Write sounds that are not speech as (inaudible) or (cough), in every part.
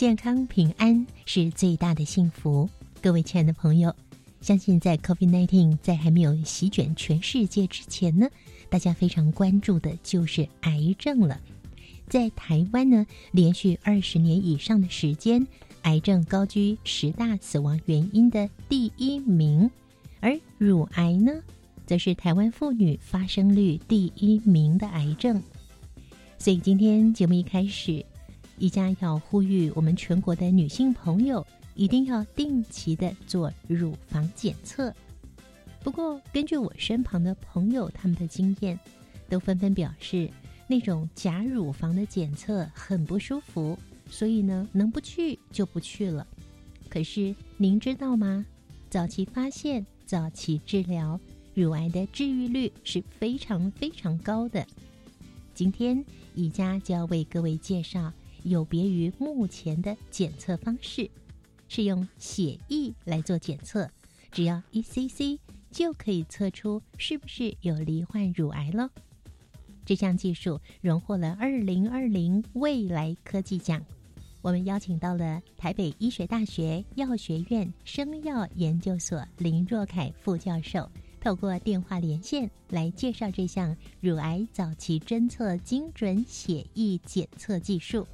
健康平安是最大的幸福。各位亲爱的朋友，相信在 COVID-19 在还没有席卷全世界之前呢，大家非常关注的就是癌症了。在台湾呢，连续二十年以上的时间，癌症高居十大死亡原因的第一名，而乳癌呢，则是台湾妇女发生率第一名的癌症。所以今天节目一开始。宜家要呼吁我们全国的女性朋友，一定要定期的做乳房检测。不过，根据我身旁的朋友他们的经验，都纷纷表示，那种假乳房的检测很不舒服，所以呢，能不去就不去了。可是您知道吗？早期发现、早期治疗，乳癌的治愈率是非常非常高的。今天宜家就要为各位介绍。有别于目前的检测方式，是用血液来做检测，只要一 cc 就可以测出是不是有罹患乳癌了。这项技术荣获了二零二零未来科技奖。我们邀请到了台北医学大学药学院生药研究所林若凯副教授。透过电话连线来介绍这项乳癌早期侦测精准血液检测技术。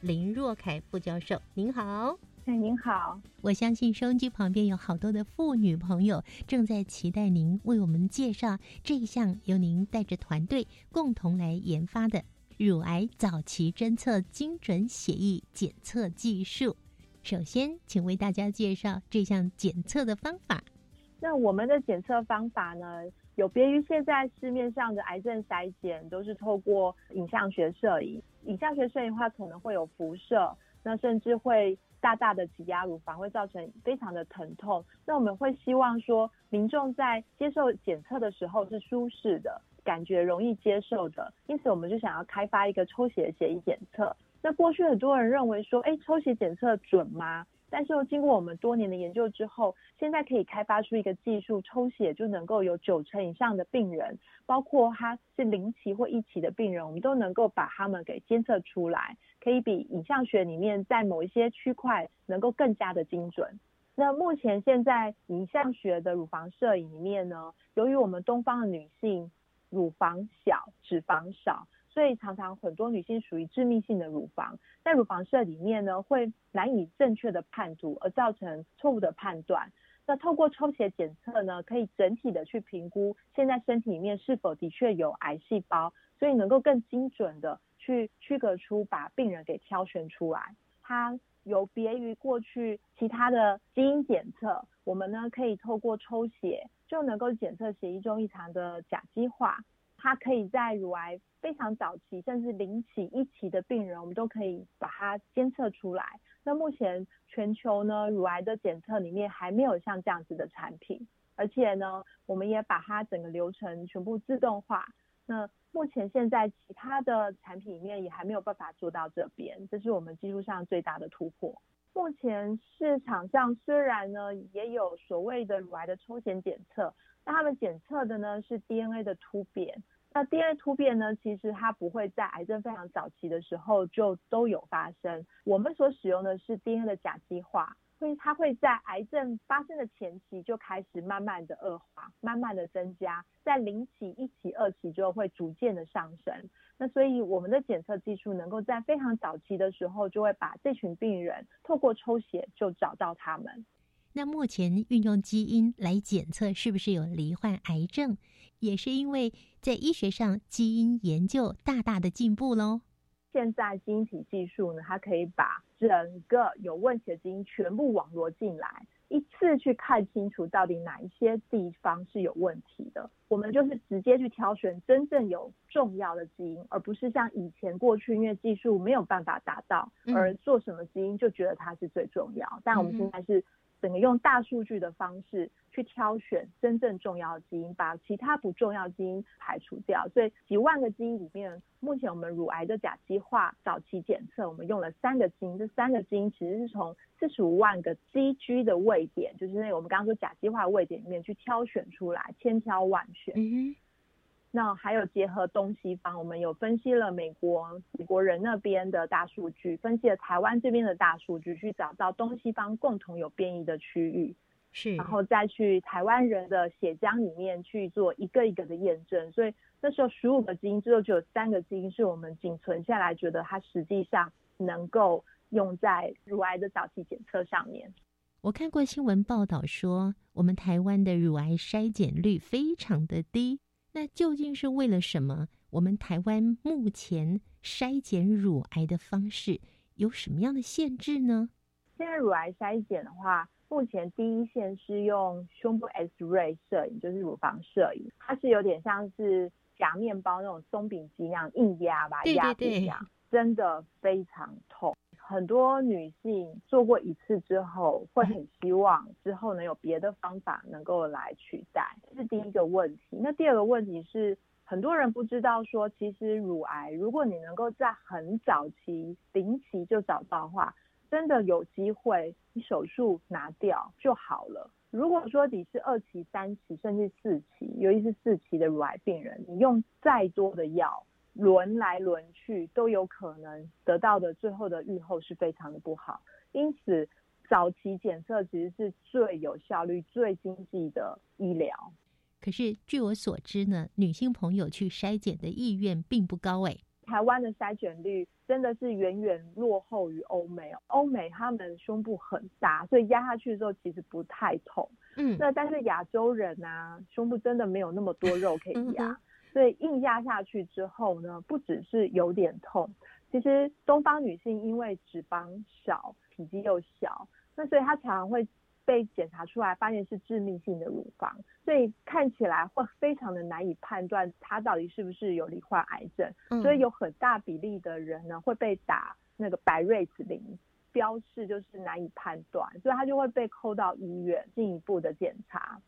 林若凯副教授，您好。哎，您好。我相信收音机旁边有好多的妇女朋友正在期待您为我们介绍这一项由您带着团队共同来研发的。乳癌早期侦测精准血液检测技术，首先，请为大家介绍这项检测的方法。那我们的检测方法呢，有别于现在市面上的癌症筛检，都是透过影像学摄影。影像学摄影的话，可能会有辐射，那甚至会大大的挤压乳房，会造成非常的疼痛。那我们会希望说，民众在接受检测的时候是舒适的。感觉容易接受的，因此我们就想要开发一个抽血血液检测。那过去很多人认为说，哎，抽血检测准吗？但是经过我们多年的研究之后，现在可以开发出一个技术，抽血就能够有九成以上的病人，包括他是零期或一期的病人，我们都能够把他们给监测出来，可以比影像学里面在某一些区块能够更加的精准。那目前现在影像学的乳房摄影里面呢，由于我们东方的女性。乳房小，脂肪少，所以常常很多女性属于致命性的乳房，在乳房摄里面呢，会难以正确的判读，而造成错误的判断。那透过抽血检测呢，可以整体的去评估现在身体里面是否的确有癌细胞，所以能够更精准的去区隔出把病人给挑选出来。它有别于过去其他的基因检测，我们呢可以透过抽血。就能够检测血液中异常的甲基化，它可以在乳癌非常早期，甚至零期、一期的病人，我们都可以把它监测出来。那目前全球呢，乳癌的检测里面还没有像这样子的产品，而且呢，我们也把它整个流程全部自动化。那目前现在其他的产品里面也还没有办法做到这边，这是我们技术上最大的突破。目前市场上虽然呢也有所谓的乳癌的抽检检测，那他们检测的呢是 DNA 的突变。那 DNA 突变呢，其实它不会在癌症非常早期的时候就都有发生。我们所使用的是 DNA 的甲基化。所以它会在癌症发生的前期就开始慢慢的恶化，慢慢的增加，在零期、一期、二期就会逐渐的上升。那所以我们的检测技术能够在非常早期的时候，就会把这群病人透过抽血就找到他们。那目前运用基因来检测是不是有罹患癌症，也是因为在医学上基因研究大大的进步喽。现在基因体技术呢，它可以把整个有问题的基因全部网罗进来，一次去看清楚到底哪一些地方是有问题的。我们就是直接去挑选真正有重要的基因，而不是像以前过去因为技术没有办法达到，而做什么基因就觉得它是最重要。但我们现在是。整个用大数据的方式去挑选真正重要的基因，把其他不重要基因排除掉。所以几万个基因里面，目前我们乳癌的甲基化早期检测，我们用了三个基因。这三个基因其实是从四十五万个 GG 的位点，就是那个我们刚刚说甲基化位点里面去挑选出来，千挑万选。那还有结合东西方，我们有分析了美国美国人那边的大数据，分析了台湾这边的大数据，去找到东西方共同有变异的区域，是，然后再去台湾人的血浆里面去做一个一个的验证。所以那时候十五个基因之后，就有三个基因是我们仅存下来，觉得它实际上能够用在乳癌的早期检测上面。我看过新闻报道说，我们台湾的乳癌筛检率非常的低。那究竟是为了什么？我们台湾目前筛检乳癌的方式有什么样的限制呢？现在乳癌筛检的话，目前第一线是用胸部 X ray 摄影，就是乳房摄影，它是有点像是夹面包那种松饼机那样硬压吧，压一下，真的非常痛。很多女性做过一次之后，会很希望之后能有别的方法能够来取代，这是第一个问题。那第二个问题是，很多人不知道说，其实乳癌如果你能够在很早期、零期就找到的话，真的有机会你手术拿掉就好了。如果说你是二期、三期甚至四期，尤其是四期的乳癌病人，你用再多的药。轮来轮去都有可能得到的，最后的预后是非常的不好。因此，早期检测其实是最有效率、最经济的医疗。可是，据我所知呢，女性朋友去筛检的意愿并不高诶。台湾的筛检率真的是远远落后于欧美。欧美他们胸部很大，所以压下去的时候其实不太痛。嗯，那但是亚洲人啊，胸部真的没有那么多肉可以压。所以硬压下去之后呢，不只是有点痛，其实东方女性因为脂肪少、体积又小，那所以她常常会被检查出来发现是致命性的乳房，所以看起来会非常的难以判断她到底是不是有罹患癌症。所以有很大比例的人呢会被打那个白瑞子林，标示就是难以判断，所以她就会被扣到医院进一步的检查。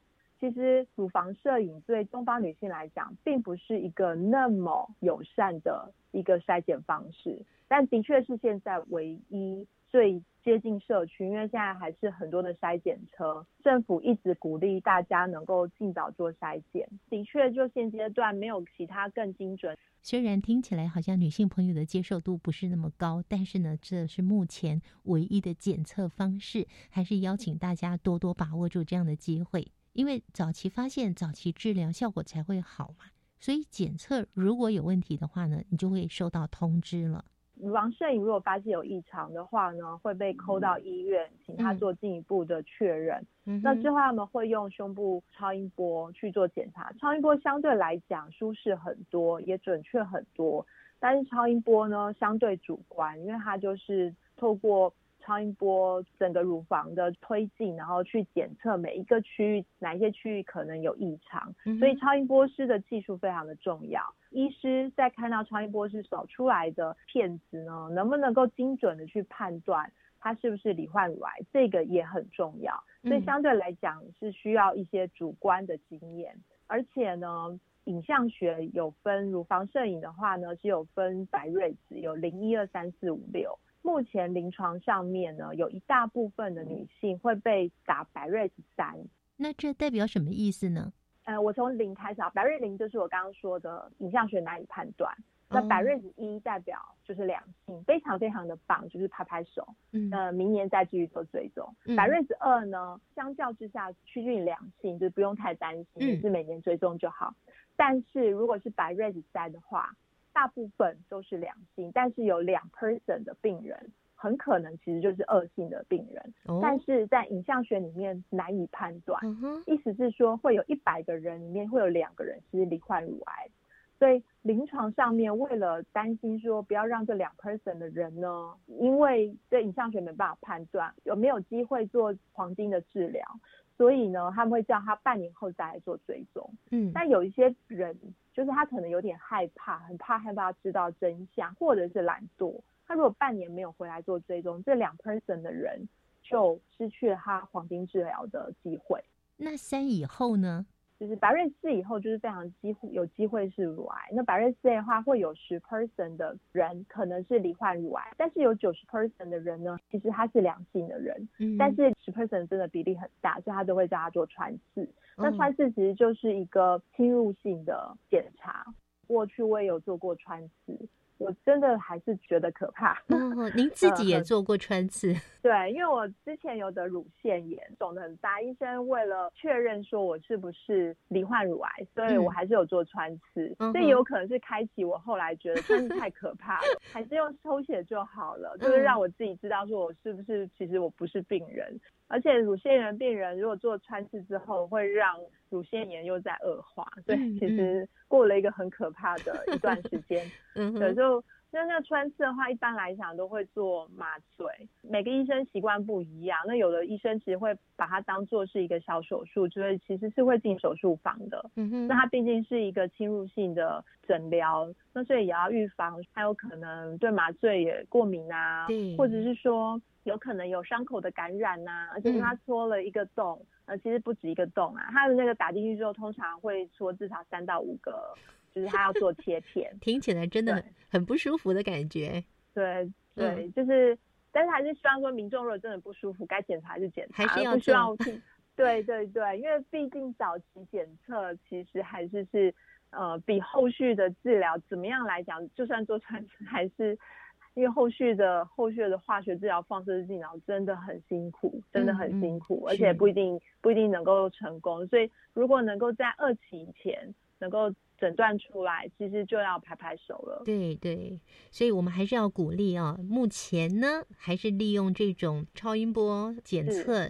其实乳房摄影对东方女性来讲，并不是一个那么友善的一个筛检方式，但的确是现在唯一最接近社区，因为现在还是很多的筛检车，政府一直鼓励大家能够尽早做筛检。的确，就现阶段没有其他更精准。虽然听起来好像女性朋友的接受度不是那么高，但是呢，这是目前唯一的检测方式，还是邀请大家多多把握住这样的机会。因为早期发现、早期治疗效果才会好嘛，所以检测如果有问题的话呢，你就会收到通知了。乳房摄影如果发现有异常的话呢，会被扣到医院，请他做进一步的确认。那之后他们会用胸部超音波去做检查，超音波相对来讲舒适很多，也准确很多。但是超音波呢，相对主观，因为它就是透过。超音波整个乳房的推进，然后去检测每一个区域哪一些区域可能有异常，所以超音波师的技术非常的重要。医师在看到超音波师扫出来的片子呢，能不能够精准的去判断它是不是罹患乳癌，这个也很重要。所以相对来讲是需要一些主观的经验，而且呢，影像学有分乳房摄影的话呢，是有分白瑞子，有零一二三四五六。目前临床上面呢，有一大部分的女性会被打百瑞子三，那这代表什么意思呢？呃，我从零开始啊，百瑞零就是我刚刚说的影像学难以判断，那百瑞子一代表就是良性，非常非常的棒，就是拍拍手。嗯，呃，明年再继续做追踪。百瑞子二呢，相较之下趋近良性，就不用太担心，是每年追踪就好。但是如果是百瑞子三的话，大部分都是良性，但是有两 person 的病人，很可能其实就是恶性的病人，但是在影像学里面难以判断。意思是说，会有一百个人里面会有两个人是罹患乳癌，所以临床上面为了担心说不要让这两 person 的人呢，因为这影像学没办法判断有没有机会做黄金的治疗，所以呢他们会叫他半年后再来做追踪。嗯，但有一些人就是他可能有点害怕，很怕害怕知道真相，或者是懒惰。他如果半年没有回来做追踪，这两 person 的人就失去了他黄金治疗的机会。那三以后呢？就是白瑞斯以后，就是非常几乎有机会是乳癌。那白瑞斯的话，会有十 person 的人可能是罹患乳癌，但是有九十 person 的人呢，其实他是良性的人，嗯，但是十 person 真的比例很大，所以他都会叫他做穿刺。那嗯穿刺其实就是一个侵入性的检查。过去我也有做过穿刺，我真的还是觉得可怕。哦，您自己也呃做过穿刺，(laughs) 对，因为我之前有得乳腺炎，肿得很大，医生为了确认说我是不是罹患乳癌，所以我还是有做穿刺。这也有可能是开启我后来觉得穿刺太可怕了，还是用抽血就好了，就是嗯让我自己知道说我是不是其实我不是病人。而且乳腺炎病人如果做穿刺之后，会让乳腺炎又在恶化，所嗯以其实过了一个很可怕的一段时间。(laughs) 对，嗯对，就那那穿刺的话，一般来讲都会做麻醉，每个医生习惯不一样。那有的医生其实会把它当做是一个小手术，就是其实是会进手术房的。嗯哼，那它毕竟是一个侵入性的诊疗，那所以也要预防，还有可能对麻醉也过敏啊，或者是说有可能有伤口的感染呐、而且它戳了一个洞，呃，其实不止一个洞啊，它的那个打进去之后，通常会戳至少三到五个，就是他要做切片。(laughs) 听起来真的很很不舒服的感觉，对对，嗯就是，但是还是希望说民众如果真的不舒服，该检查还是检查，还是要做。(laughs) 对对对，因为毕竟早期检测其实还是是呃比后续的治疗怎么样来讲，就算做穿刺还是。因为后续的后续的化学治疗、放射治疗真的很辛苦，真的很嗯辛苦，是而且不一定不一定能够成功。所以如果能够在二期以前能够诊断出来，其实就要拍拍手了。对对，所以我们还是要鼓励啊。目前呢，还是利用这种超音波检测，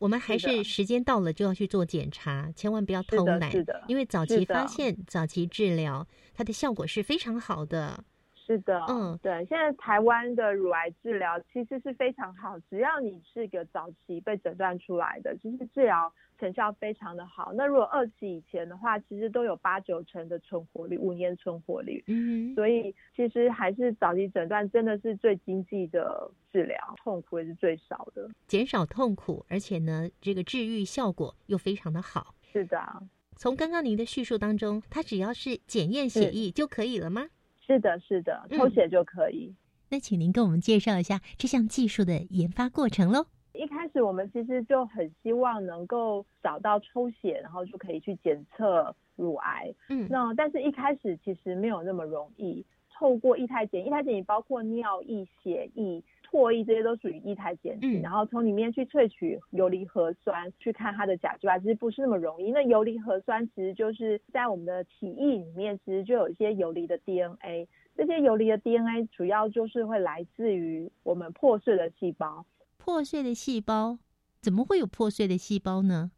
我们还是时间到了就要去做检查，千万不要偷懒是的，因为早期发现、早期治疗，它的效果是非常好的。是的，嗯对，现在台湾的乳癌治疗其实是非常好，只要你是个早期被诊断出来的，其实治疗成效非常的好。那如果二期以前的话，其实都有八九成的存活率，五年存活率。嗯，所以其实还是早期诊断真的是最经济的治疗，痛苦也是最少的。减少痛苦，而且呢，这个治愈效果又非常的好。是的，啊从刚刚您的叙述当中，它只要是检验血是液就可以了吗？是的，是的，嗯抽血就可以。那请您跟我们介绍一下这项技术的研发过程喽。一开始我们其实就很希望能够找到抽血，然后就可以去检测乳癌。嗯，那但是一开始其实没有那么容易，透过液态检，液态检也包括尿液、血液、唾液，这些都属于液态检体。嗯然后从里面去萃取游离核酸，去看它的甲基化，其实不是那么容易。那游离核酸其实就是在我们的体液里面，其实就有一些游离的 DNA。这些游离的 DNA 主要就是会来自于我们破碎的细胞。破碎的细胞怎么会有破碎的细胞呢？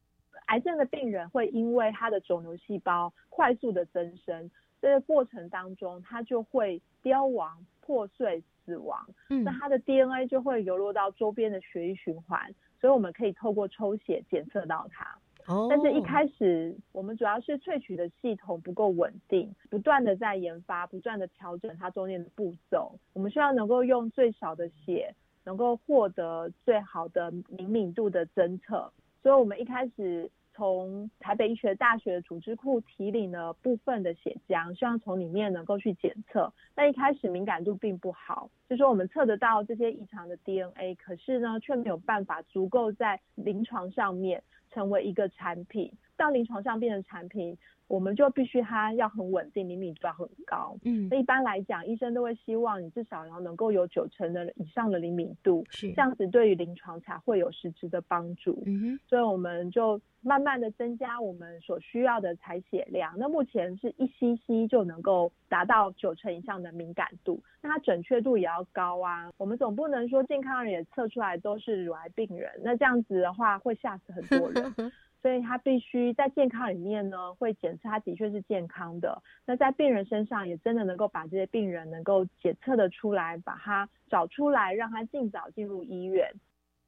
癌症的病人会因为他的肿瘤细胞快速的增生，这个过程当中，他就会凋亡、破碎、死亡。嗯那它的 DNA 就会流落到周边的血液循环，所以我们可以透过抽血检测到它。哦，但是一开始我们主要是萃取的系统不够稳定，不断的在研发，不断的调整它中间的步骤。我们需要能够用最少的血，能够获得最好的灵敏度的侦测。所以我们一开始从台北医学大学的组织库提领了部分的血浆，希望从里面能够去检测。但一开始敏感度并不好，就说我们测得到这些异常的 DNA，可是呢却没有办法足够在临床上面成为一个产品。到临床上变成产品，我们就必须它要很稳定，灵敏度要很高。嗯那一般来讲，医生都会希望你至少要能够有九成的以上的灵敏度，是这样子对于临床才会有实质的帮助。嗯哼所以我们就慢慢的增加我们所需要的采血量。那目前是一 cc 就能够达到九成以上的敏感度，那它准确度也要高啊。我们总不能说健康人也测出来都是乳癌病人，那这样子的话会吓死很多人。(laughs) 所以他必须在健康里面呢，会检测他的确是健康的。那在病人身上也真的能够把这些病人能够检测的出来，把他找出来，让他尽早进入医院。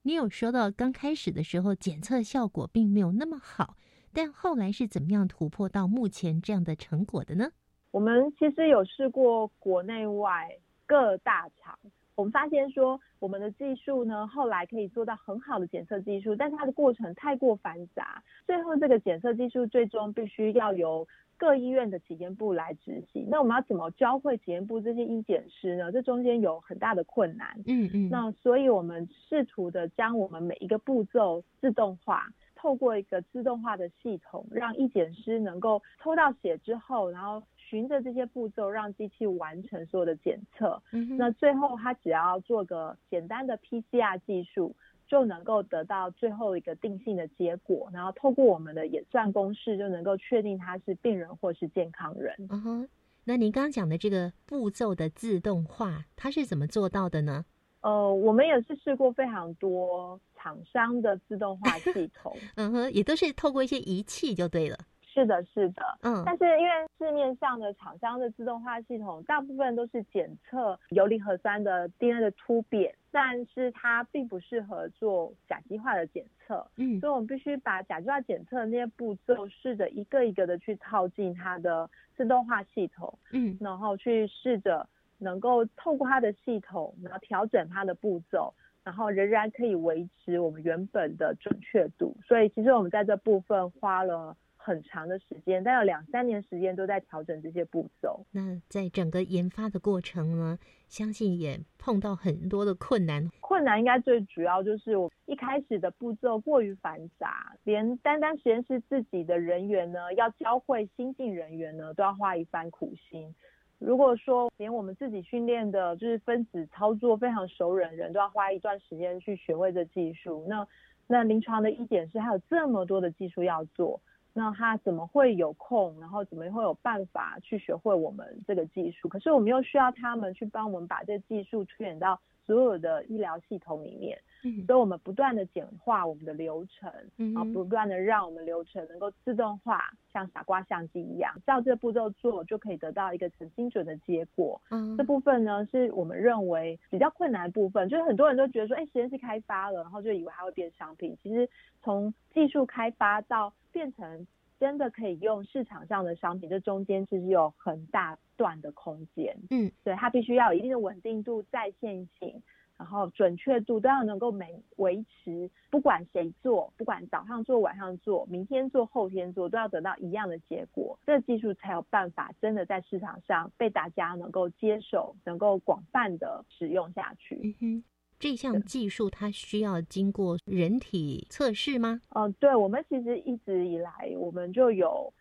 你有说到刚开始的时候检测效果并没有那么好，但后来是怎么样突破到目前这样的成果的呢？我们其实有试过国内外各大厂。我们发现说，我们的技术呢，后来可以做到很好的检测技术，但是它的过程太过繁杂，最后这个检测技术最终必须要由各医院的检验部来执行。那我们要怎么教会检验部这些医检师呢？这中间有很大的困难。嗯嗯。那所以我们试图的将我们每一个步骤自动化，透过一个自动化的系统，让医检师能够抽到血之后，然后。循着这些步骤，让机器完成所有的检测。嗯那最后，它只要做个简单的 PCR 技术，就能够得到最后一个定性的结果。然后，透过我们的演算公式，就能够确定他是病人或是健康人。嗯哼，那您刚刚讲的这个步骤的自动化，它是怎么做到的呢？呃，我们也是试过非常多厂商的自动化系统。(laughs) 嗯哼，也都是透过一些仪器就对了。是的，是的，嗯，但是因为市面上的厂商的自动化系统，大部分都是检测游离核酸的 DNA 的突变，但是它并不适合做甲基化的检测，嗯，所以我们必须把甲基化检测的那些步骤，试着一个一个的去套进它的自动化系统，嗯，然后去试着能够透过它的系统，然后调整它的步骤，然后仍然可以维持我们原本的准确度。所以其实我们在这部分花了。很长的时间，大概有两三年时间都在调整这些步骤。那在整个研发的过程呢，相信也碰到很多的困难。困难应该最主要就是我一开始的步骤过于繁杂，连单单实验室自己的人员呢，要教会新进人员呢，都要花一番苦心。如果说连我们自己训练的，就是分子操作非常熟人人都要花一段时间去学会这技术，那那临床的医检师还有这么多的技术要做。那他怎么会有空，然后怎么会有办法去学会我们这个技术？可是我们又需要他们去帮我们把这技术推演到所有的医疗系统里面。嗯，所以我们不断的简化我们的流程，然后不断的让我们流程能够自动化，像傻瓜相机一样，照这个步骤做就可以得到一个很精准的结果。嗯，这部分呢是我们认为比较困难的部分，就是很多人都觉得说，哎，实验室开发了，然后就以为它会变商品。其实从技术开发到变成真的可以用市场上的商品，这中间其实有很大段的空间。嗯，对，它必须要有一定的稳定度、在线性，然后准确度都要能够每维持，不管谁做，不管早上做、晚上做、明天做、后天做，都要得到一样的结果，这个技术才有办法真的在市场上被大家能够接受，能够广泛的使用下去。嗯哼。这项技术它需要经过人体测试吗？嗯，对，我们其实一直以来我们就有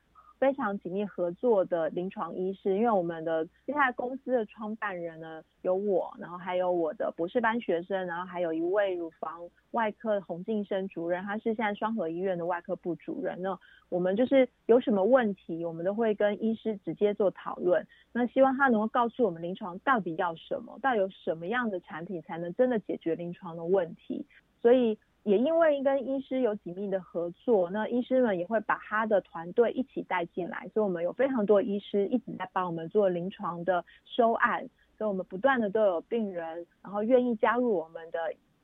非常紧密合作的临床医师，因为我们的现在公司的创办人呢有我，然后还有我的博士班学生，然后还有一位乳房外科洪敬生主任，他是现在双河医院的外科部主任那。我们就是有什么问题，我们都会跟医师直接做讨论。那希望他能够告诉我们临床到底要什么，到底有什么样的产品才能真的解决临床的问题。所以也因为跟医师有紧密的合作，那医师们也会把他的团队一起带进来。所以我们有非常多医师一直在帮我们做临床的收案，所以我们不断的都有病人，然后愿意加入我们的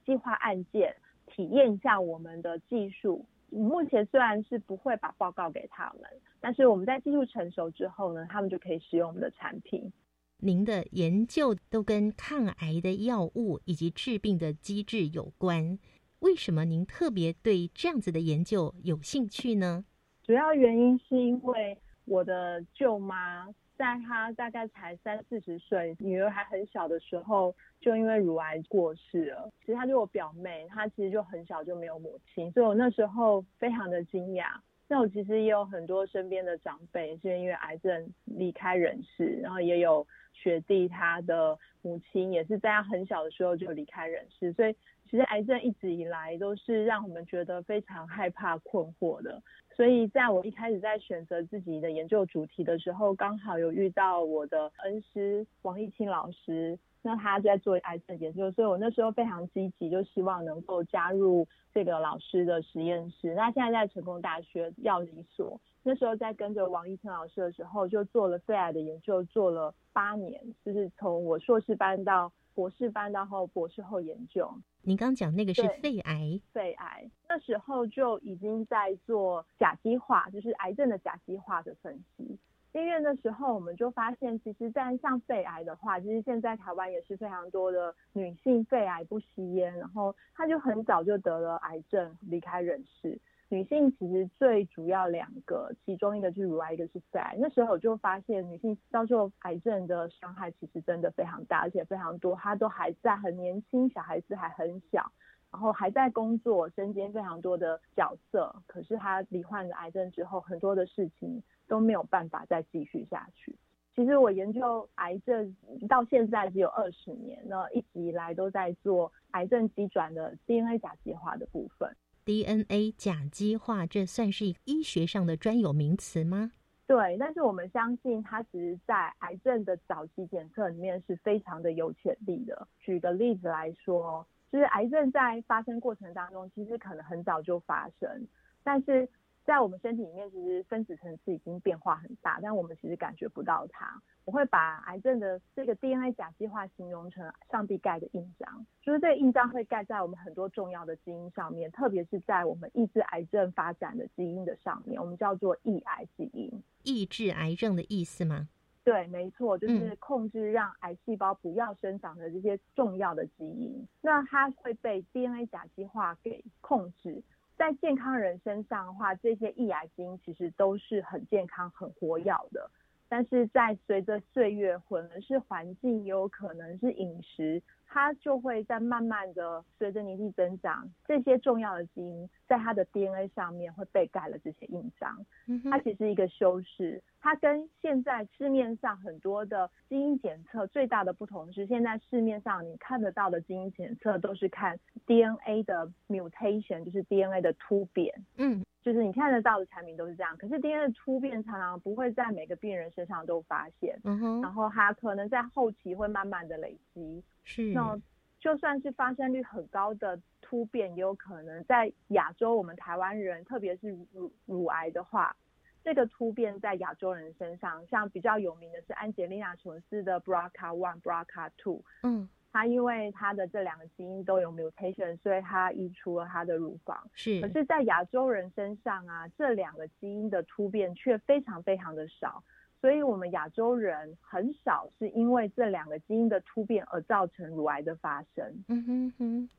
计划案件，体验一下我们的技术。目前虽然是不会把报告给他们，但是我们在技术成熟之后呢，他们就可以使用我们的产品。您的研究都跟抗癌的药物以及治病的机制有关，为什么您特别对这样子的研究有兴趣呢？主要原因是因为我的舅妈。在她大概才三四十岁，女儿还很小的时候，就因为乳癌过世了。其实她就我表妹，她其实就很小就没有母亲，所以我那时候非常的惊讶。那我其实也有很多身边的长辈是因为癌症离开人世，然后也有学弟他的母亲也是在他很小的时候就离开人世，所以其实癌症一直以来都是让我们觉得非常害怕、困惑的。所以，在我一开始在选择自己的研究主题的时候，刚好有遇到我的恩师王义清老师，那他在做癌症研究，所以我那时候非常积极，就希望能够加入这个老师的实验室。那现在在成功大学药理所，那时候在跟着王一成老师的时候，就做了肺癌的研究，做了八年，就是从我硕士班到博士班，然后博士后研究。您刚讲那个是肺癌，肺癌那时候就已经在做甲基化，就是癌症的甲基化的分析。因为那时候我们就发现，其实，在像肺癌的话，其实现在台湾也是非常多的女性肺癌不吸烟，然后她就很早就得了癌症离开人世。女性其实最主要两个，其中一个就是乳癌，一个是肺癌。那时候我就发现，女性遭受癌症的伤害其实真的非常大，而且非常多。她都还在很年轻，小孩子还很小，然后还在工作，身兼非常多的角色。可是她罹患了癌症之后，很多的事情。都没有办法再继续下去。其实我研究癌症到现在只有二十年，那一直以来都在做癌症基转的 DNA 甲基化的部分。DNA 甲基化这算是医学上的专有名词吗？对，但是我们相信它其实在癌症的早期检测里面是非常的有潜力的。举个例子来说，就是癌症在发生过程当中，其实可能很早就发生，但是。在我们身体里面，其实分子层次已经变化很大，但我们其实感觉不到它。我会把癌症的这个 DNA 甲基化形容成上帝盖的印章，就是这个印章会盖在我们很多重要的基因上面，特别是在我们抑制癌症发展的基因的上面，我们叫做抑癌基因。抑制癌症的意思吗？对，没错，就是控制让癌细胞不要生长的这些重要的基因，那它会被 DNA 甲基化给控制。在健康人身上的话，这些易牙基因其实都是很健康、很活跃的。但是在随着岁月，可能是环境，也有可能是饮食。它就会在慢慢的随着年纪增长，这些重要的基因在它的 DNA 上面会被盖了这些印章。它其实一个修饰，它跟现在市面上很多的基因检测最大的不同是，现在市面上你看得到的基因检测都是看 DNA 的 mutation，就是 DNA 的突变。嗯。就是你看得到的产品都是这样，可是 DNA 的突变常常不会在每个病人身上都发现，嗯哼，然后它可能在后期会慢慢的累积，是，那就算是发生率很高的突变，也有可能在亚洲，我们台湾人，特别是乳乳癌的话，这个突变在亚洲人身上，像比较有名的是安吉丽娜琼斯的 BRCA one、BRCA two，嗯。他因为他的这两个基因都有 mutation，所以他移除了他的乳房。是，可是，在亚洲人身上啊，这两个基因的突变却非常非常的少，所以我们亚洲人很少是因为这两个基因的突变而造成乳癌的发生。嗯哼哼，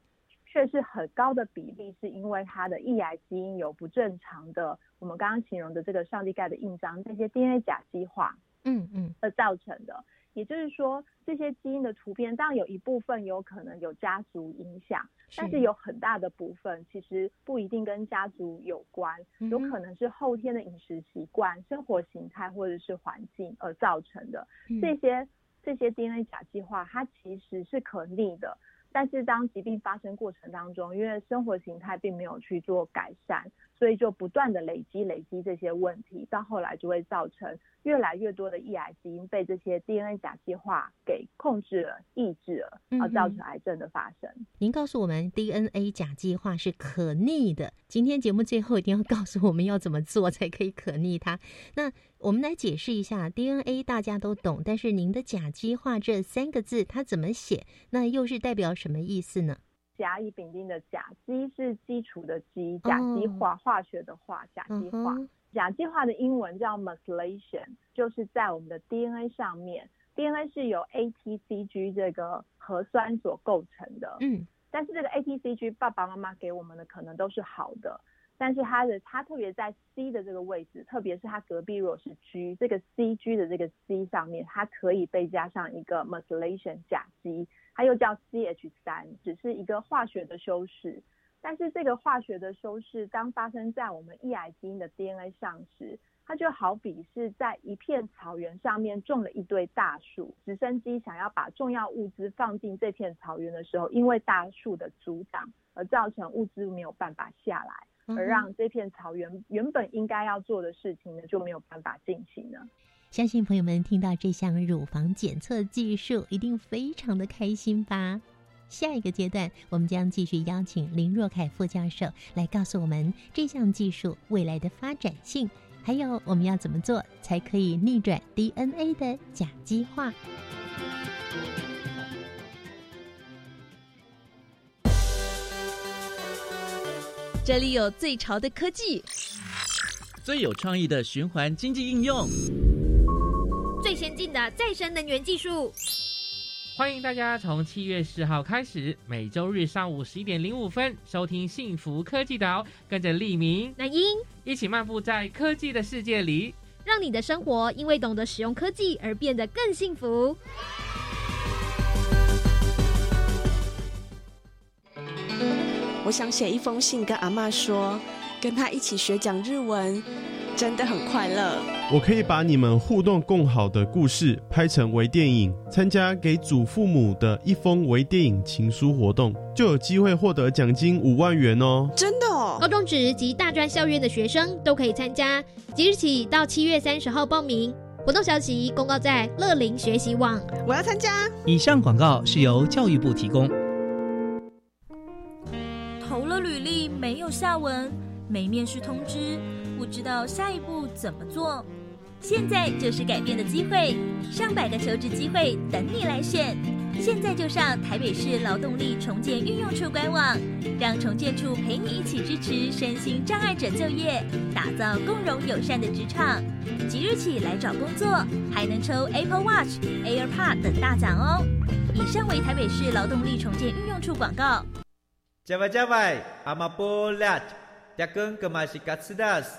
却是很高的比例是因为它的抑癌基因有不正常的，我们刚刚形容的这个上帝盖的印章，这些 DNA 甲基化，嗯嗯，而造成的。也就是说，这些基因的突变，当然有一部分有可能有家族影响，但是有很大的部分其实不一定跟家族有关，有可能是后天的饮食习惯、生活形态或者是环境而造成的。这些这些 DNA 甲基化，它其实是可逆的。但是当疾病发生过程当中，因为生活形态并没有去做改善，所以就不断的累积累积这些问题，到后来就会造成越来越多的抑癌基因被这些 DNA 甲基化给控制了、抑制了，而造成癌症的发生。您告诉我们 DNA 甲基化是可逆的，今天节目最后一定要告诉我们要怎么做才可以可逆它。那我们来解释一下 DNA，大家都懂，但是您的甲基化这三个字它怎么写？那又是代表什么意思呢？甲乙丙丁的甲基是基础的基，甲基化化学的化，甲基化。甲基化的英文叫 methylation，就是在我们的 DNA 上面，DNA 是由 ATCG 这个核酸所构成的。嗯，但是这个 ATCG 爸爸妈妈给我们的可能都是好的。但是它的它特别在 C 的这个位置，特别是它隔壁如果是 G，这个 CG 的这个 C 上面，它可以被加上一个 methylation 甲基，它又叫 CH 三，只是一个化学的修饰。但是这个化学的修饰，当发生在我们抑癌基因的 DNA 上时，它就好比是在一片草原上面种了一堆大树，直升机想要把重要物资放进这片草原的时候，因为大树的阻挡而造成物资没有办法下来。而让这片草原原本应该要做的事情呢，就没有办法进行了。相信朋友们听到这项乳房检测技术，一定非常的开心吧？下一个阶段，我们将继续邀请林若凯副教授来告诉我们这项技术未来的发展性，还有我们要怎么做才可以逆转 DNA 的甲基化。这里有最潮的科技，最有创意的循环经济应用，最先进的再生能源技术。欢迎大家从七月四号开始，每周日上午十一点零五分收听幸福科技岛，跟着立明、那英一起漫步在科技的世界里，让你的生活因为懂得使用科技而变得更幸福。我想写一封信跟阿妈说，跟她一起学讲日文，真的很快乐。我可以把你们互动共好的故事拍成微电影，参加给祖父母的一封微电影情书活动，就有机会获得奖金五万元哦！真的哦！高中职及大专校院的学生都可以参加，即日起到七月三十号报名。活动消息公告在乐龄学习网。我要参加。以上广告是由教育部提供。投了履历没有下文，没面试通知，不知道下一步怎么做。现在就是改变的机会，上百个求职机会等你来选。现在就上台北市劳动力重建运用处官网，让重建处陪你一起支持身心障碍者就业，打造共融友善的职场。即日起来找工作，还能抽 Apple Watch、AirPod 等大奖哦。以上为台北市劳动力重建运用处广告。加外加外，阿玛波拉，加根格玛西卡斯达斯，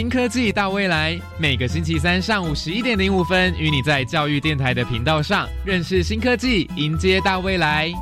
新科技大未来，每个星期三上午十一点零五分，与你在教育电台的频道上认识新科技，迎接大未来。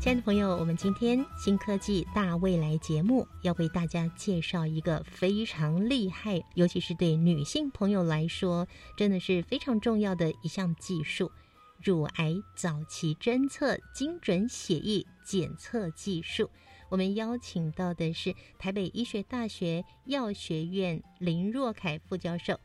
亲爱的朋友，我们今天新科技大未来节目要为大家介绍一个非常厉害，尤其是对女性朋友来说，真的是非常重要的一项技术。乳癌早期侦测精准血液检测技术，我们邀请到的是台北医学大学药学院林若凯副教授。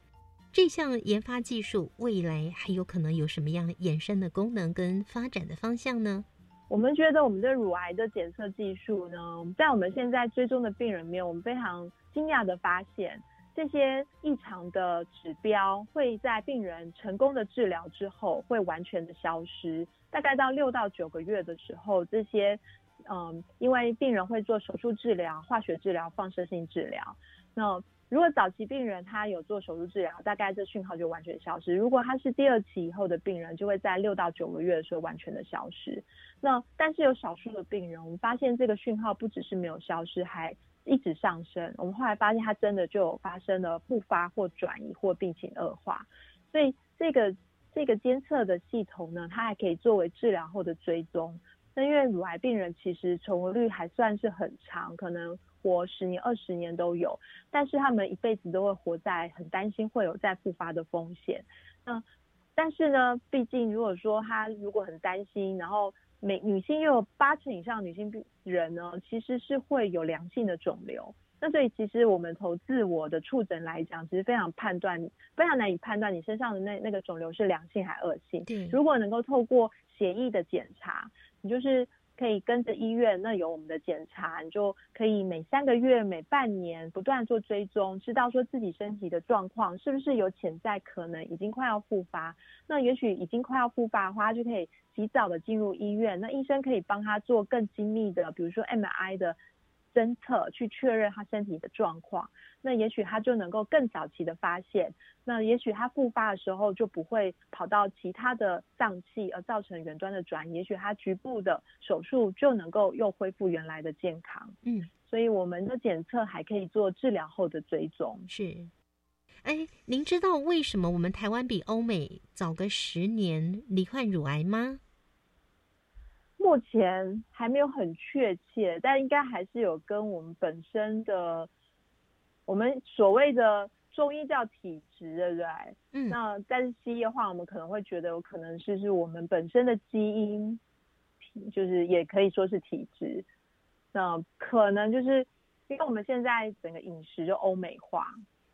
这项研发技术未来还有可能有什么样衍生的功能跟发展的方向呢？我们觉得我们的乳癌的检测技术呢，在我们现在追踪的病人面，我们非常惊讶的发现。这些异常的指标会在病人成功的治疗之后会完全的消失，大概到六到九个月的时候，这些嗯，因为病人会做手术治疗、化学治疗、放射性治疗。那如果早期病人他有做手术治疗，大概这讯号就完全消失；如果他是第二期以后的病人，就会在六到九个月的时候完全的消失。那但是有少数的病人，我们发现这个讯号不只是没有消失，还一直上升，我们后来发现它真的就有发生了复发或转移或病情恶化，所以这个这个监测的系统呢，它还可以作为治疗后的追踪。那因为乳癌病人其实存活率还算是很长，可能活十年、二十年都有，但是他们一辈子都会活在很担心会有再复发的风险。那但是呢，毕竟如果说他如果很担心，然后每女性又有八成以上女性病人呢，其实是会有良性的肿瘤。那所以其实我们从自我的触诊来讲，其实非常判断，非常难以判断你身上的那那个肿瘤是良性还恶性。对，如果能够透过血液的检查，你就是。可以跟着医院，那有我们的检查，你就可以每三个月、每半年不断做追踪，知道说自己身体的状况是不是有潜在可能已经快要复发。那也许已经快要复发的话，就可以及早的进入医院，那医生可以帮他做更精密的，比如说 MRI 的侦测，去确认他身体的状况。那也许他就能够更早期的发现，那也许他复发的时候就不会跑到其他的脏器而造成远端的转移，也许他局部的手术就能够又恢复原来的健康。嗯，所以我们的检测还可以做治疗后的追踪。是，哎，您知道为什么我们台湾比欧美早个十年罹患乳癌吗？目前还没有很确切，但应该还是有跟我们本身的，我们所谓的中医叫体质，对不对？嗯。那但是西医的话，我们可能会觉得有可能是是我们本身的基因，就是也可以说是体质。那可能就是因为我们现在整个饮食就欧美化，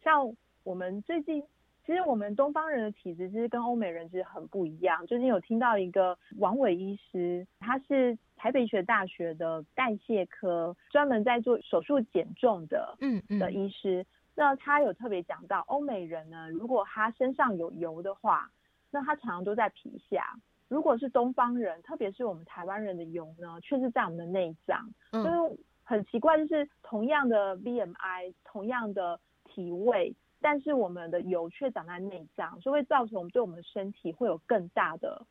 像我们最近。其实我们东方人的体质其实跟欧美人其实很不一样。最近有听到一个王伟医师，他是台北医学大学的代谢科，专门在做手术减重的，嗯嗯的医师。那他有特别讲到，欧美人呢，如果他身上有油的话，那他常常都在皮下；如果是东方人，特别是我们台湾人的油呢，却是在我们的内脏。就是很奇怪，就是同样的 BMI，同样的体位。但是我们的油却长在内脏，所以会造成我们对我们的身体会有更大的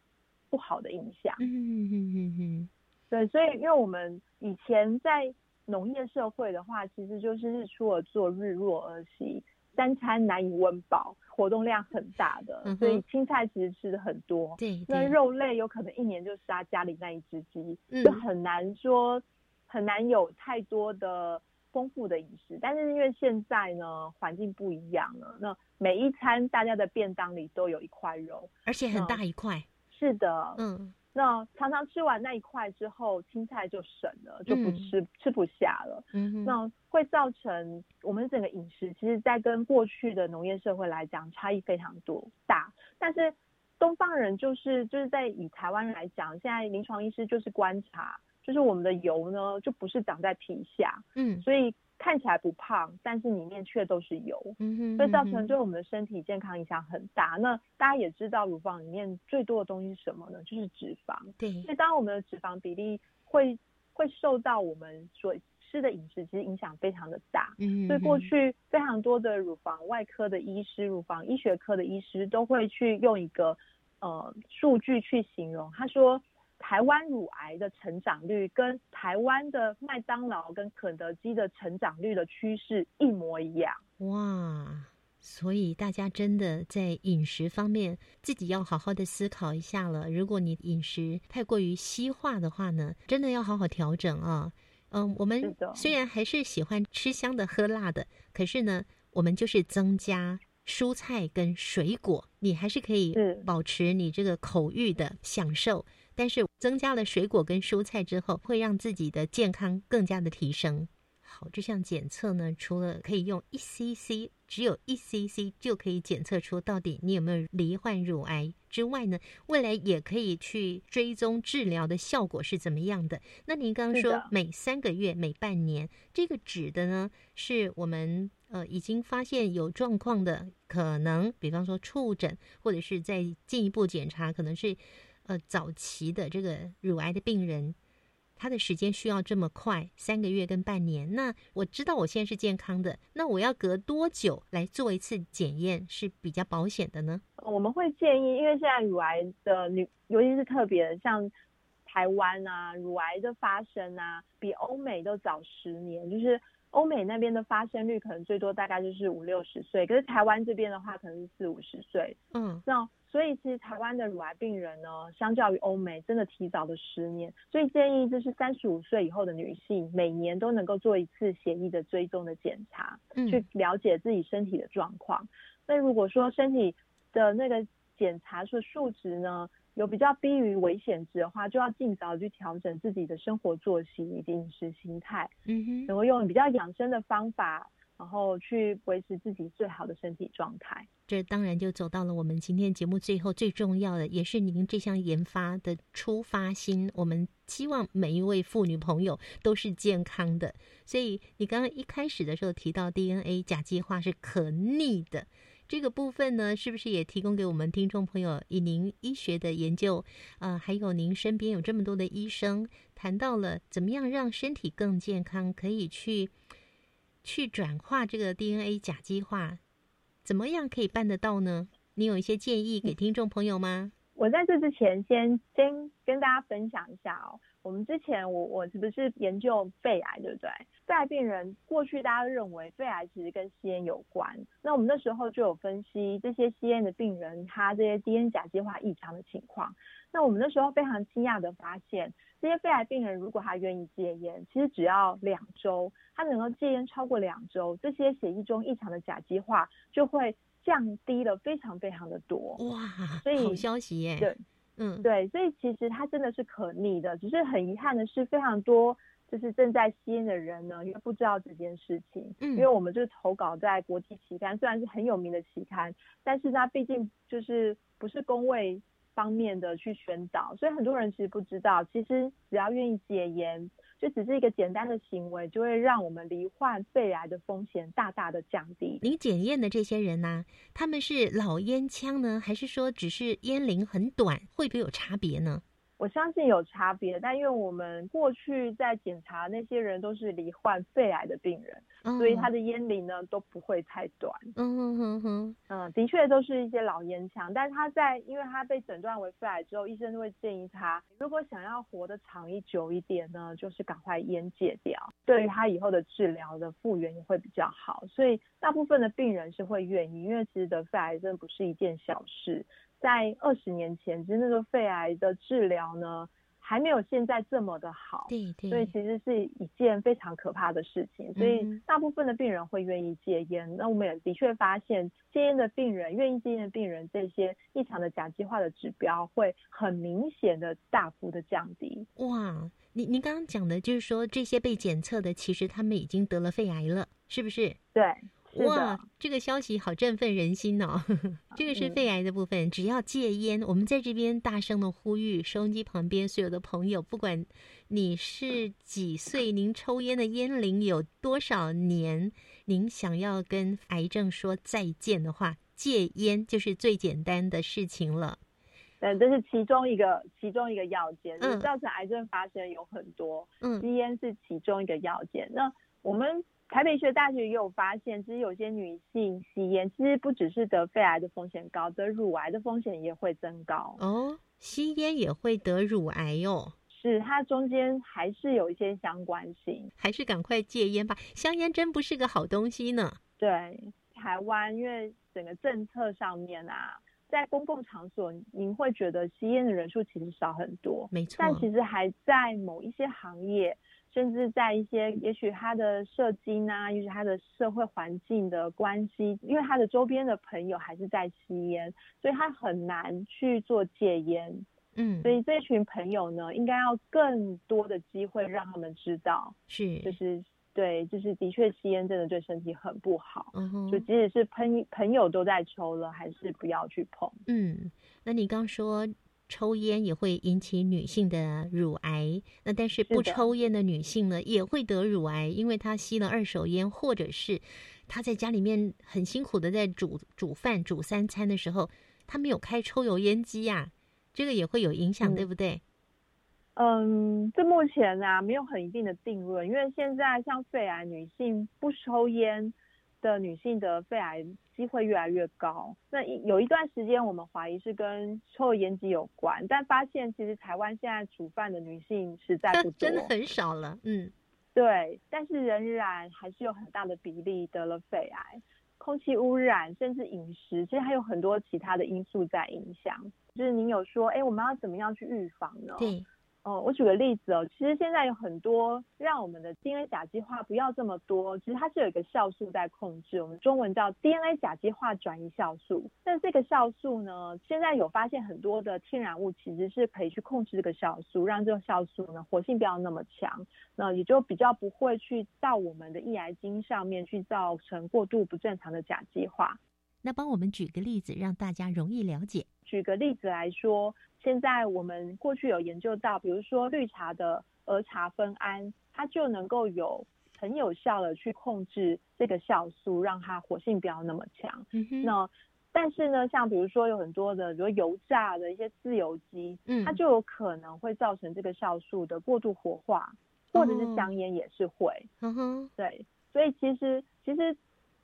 不好的影响。嗯嗯嗯嗯，对，所以因为我们以前在农业社会的话，其实就是日出而作，日落而息，三餐难以温饱，活动量很大的，所以青菜其实吃的很多。对，那肉类有可能一年就杀家里那一只鸡，就很难说很难有太多的。丰富的饮食，但是因为现在呢环境不一样了，那每一餐大家的便当里都有一块肉，而且很大一块。是的，嗯，那常常吃完那一块之后，青菜就省了，就不吃吃不下了。嗯，那会造成我们整个饮食，其实在跟过去的农业社会来讲差异非常多大。但是东方人就是就是在以台湾来讲，现在临床医师就是观察。就是我们的油呢，就不是长在皮下，嗯，所以看起来不胖，但是里面却都是油，嗯哼，所以造成对我们的身体健康影响很大。那大家也知道，乳房里面最多的东西是什么呢？就是脂肪，对。所以当我们的脂肪比例会会受到我们所吃的饮食，其实影响非常的大。嗯，所以过去非常多的乳房外科的医师、乳房医学科的医师都会去用一个呃数据去形容，他说。台湾乳癌的成长率跟台湾的麦当劳跟肯德基的成长率的趋势一模一样。哇！所以大家真的在饮食方面自己要好好的思考一下了。如果你饮食太过于西化的话呢，真的要好好调整啊。嗯，我们虽然还是喜欢吃香的喝辣的，可是呢，我们就是增加蔬菜跟水果，你还是可以保持你这个口欲的享受。但是增加了水果跟蔬菜之后，会让自己的健康更加的提升。好，这项检测呢，除了可以用一 cc，只有一 cc 就可以检测出到底你有没有罹患乳癌之外呢，未来也可以去追踪治疗的效果是怎么样的。那您刚刚说每三个月、每半年，这个指的呢，是我们呃已经发现有状况的，可能比方说触诊，或者是在进一步检查，可能是。呃，早期的这个乳癌的病人，他的时间需要这么快，三个月跟半年。那我知道我现在是健康的，那我要隔多久来做一次检验是比较保险的呢？我们会建议，因为现在乳癌的女，尤其是特别像台湾啊，乳癌的发生啊，比欧美都早十年。就是欧美那边的发生率可能最多大概就是五六十岁，可是台湾这边的话可能是四五十岁。嗯，那。所以其实台湾的乳癌病人呢，相较于欧美，真的提早了十年。所以建议就是三十五岁以后的女性，每年都能够做一次血液的追踪的检查，去了解自己身体的状况。那如果说身体的那个检查出数值呢，有比较低于危险值的话，就要尽早去调整自己的生活作息以及饮食心态，嗯哼，能够用比较养生的方法。然后去维持自己最好的身体状态，这当然就走到了我们今天节目最后最重要的，也是您这项研发的出发心。我们希望每一位妇女朋友都是健康的。所以你刚刚一开始的时候提到 DNA 甲基化是可逆的，这个部分呢，是不是也提供给我们听众朋友？以您医学的研究，呃，还有您身边有这么多的医生，谈到了怎么样让身体更健康，可以去去转化这个 DNA 甲基化，怎么样可以办得到呢？你有一些建议给听众朋友吗？我在这之前先先跟大家分享一下哦。我们之前我我是不是研究肺癌，对不对？肺癌病人过去大家认为肺癌其实跟吸烟有关，那我们那时候就有分析这些吸烟的病人他这些 DNA 甲基化异常的情况。那我们那时候非常惊讶的发现，这些肺癌病人如果他愿意戒烟，其实只要两周，他能够戒烟超过两周，这些血液中异常的甲基化就会降低了非常非常的多。哇，所以好消息耶！对。嗯，对，所以其实它真的是可逆的，只是很遗憾的是，非常多就是正在吸烟的人呢，因为不知道这件事情，嗯，因为我们就是投稿在国际期刊，虽然是很有名的期刊，但是它毕竟就是不是工位方面的去宣导，所以很多人其实不知道，其实只要愿意戒烟。就只是一个简单的行为，就会让我们罹患肺癌的风险大大的降低。您检验的这些人呢，他们是老烟枪呢，还是说只是烟龄很短，会不会有差别呢？我相信有差别，但因为我们过去在检查那些人都是罹患肺癌的病人，所以他的烟龄呢都不会太短。嗯哼哼哼，嗯，的确都是一些老烟枪，但是他在因为他被诊断为肺癌之后，医生都会建议他，如果想要活得长一久一点呢，就是赶快烟戒掉，对于他以后的治疗的复原也会比较好。所以大部分的病人是会愿意，因为其实得肺癌真的不是一件小事。在二十年前，其实那个肺癌的治疗呢，还没有现在这么的好，对对，所以其实是一件非常可怕的事情。所以大部分的病人会愿意戒烟。那我们也的确发现，戒烟的病人，愿意戒烟的病人，这些异常的甲基化的指标会很明显的大幅的降低。哇，你你刚刚讲的就是说，这些被检测的，其实他们已经得了肺癌了，是不是？对。哇，这个消息好振奋人心哦！(laughs) 这个是肺癌的部分，只要戒烟，我们在这边大声的呼吁收音机旁边所有的朋友，不管你是几岁，您抽烟的烟龄有多少年，您想要跟癌症说再见的话，戒烟就是最简单的事情了。嗯，这是其中一个，其中一个要件。嗯，造成癌症发生有很多，嗯，吸烟是其中一个要件。那我们。台北医学大学也有发现，其实有些女性吸烟，其实不只是得肺癌的风险高，得乳癌的风险也会增高。哦，吸烟也会得乳癌哟？是，它中间还是有一些相关性，还是赶快戒烟吧。香烟真不是个好东西呢。对，台湾因为整个政策上面啊，在公共场所，您会觉得吸烟的人数其实少很多，没错。但其实还在某一些行业。甚至在一些，也许他的社经啊，也许他的社会环境的关系，因为他的周边的朋友还是在吸烟，所以他很难去做戒烟。嗯，所以这群朋友呢，应该要更多的机会让他们知道，是，就是对，就是的确吸烟真的对身体很不好。嗯哼，就即使是朋朋友都在抽了，还是不要去碰。嗯，那你刚说。抽烟也会引起女性的乳癌，那但是不抽烟的女性呢，也会得乳癌，因为她吸了二手烟，或者是她在家里面很辛苦的在煮煮饭、煮三餐的时候，她没有开抽油烟机呀，这个也会有影响，对不对？嗯，这目前啊没有很一定的定论，因为现在像肺癌，女性不抽烟的女性的肺癌。机会越来越高。那有一段时间，我们怀疑是跟抽烟机有关，但发现其实台湾现在煮饭的女性实在不多，真的很少了。嗯，对。但是仍然还是有很大的比例得了肺癌。空气污染，甚至饮食，其实还有很多其他的因素在影响。就是您有说，哎，我们要怎么样去预防呢？对。哦，我举个例子哦，其实现在有很多让我们的 DNA 甲基化不要这么多，其实它是有一个酵素在控制，我们中文叫 DNA 甲基化转移酵素。但这个酵素呢，现在有发现很多的天然物其实是可以去控制这个酵素，让这个酵素呢活性不要那么强，那也就比较不会去到我们的易癌基因上面去造成过度不正常的甲基化。那帮我们举个例子，让大家容易了解。举个例子来说。现在我们过去有研究到，比如说绿茶的儿茶酚胺，它就能够有很有效的去控制这个酵素，让它活性不要那么强。嗯那但是呢，像比如说有很多的，比如油炸的一些自由基，嗯它就有可能会造成这个酵素的过度活化，或者是哦香烟也是会。嗯哼，对，所以其实其实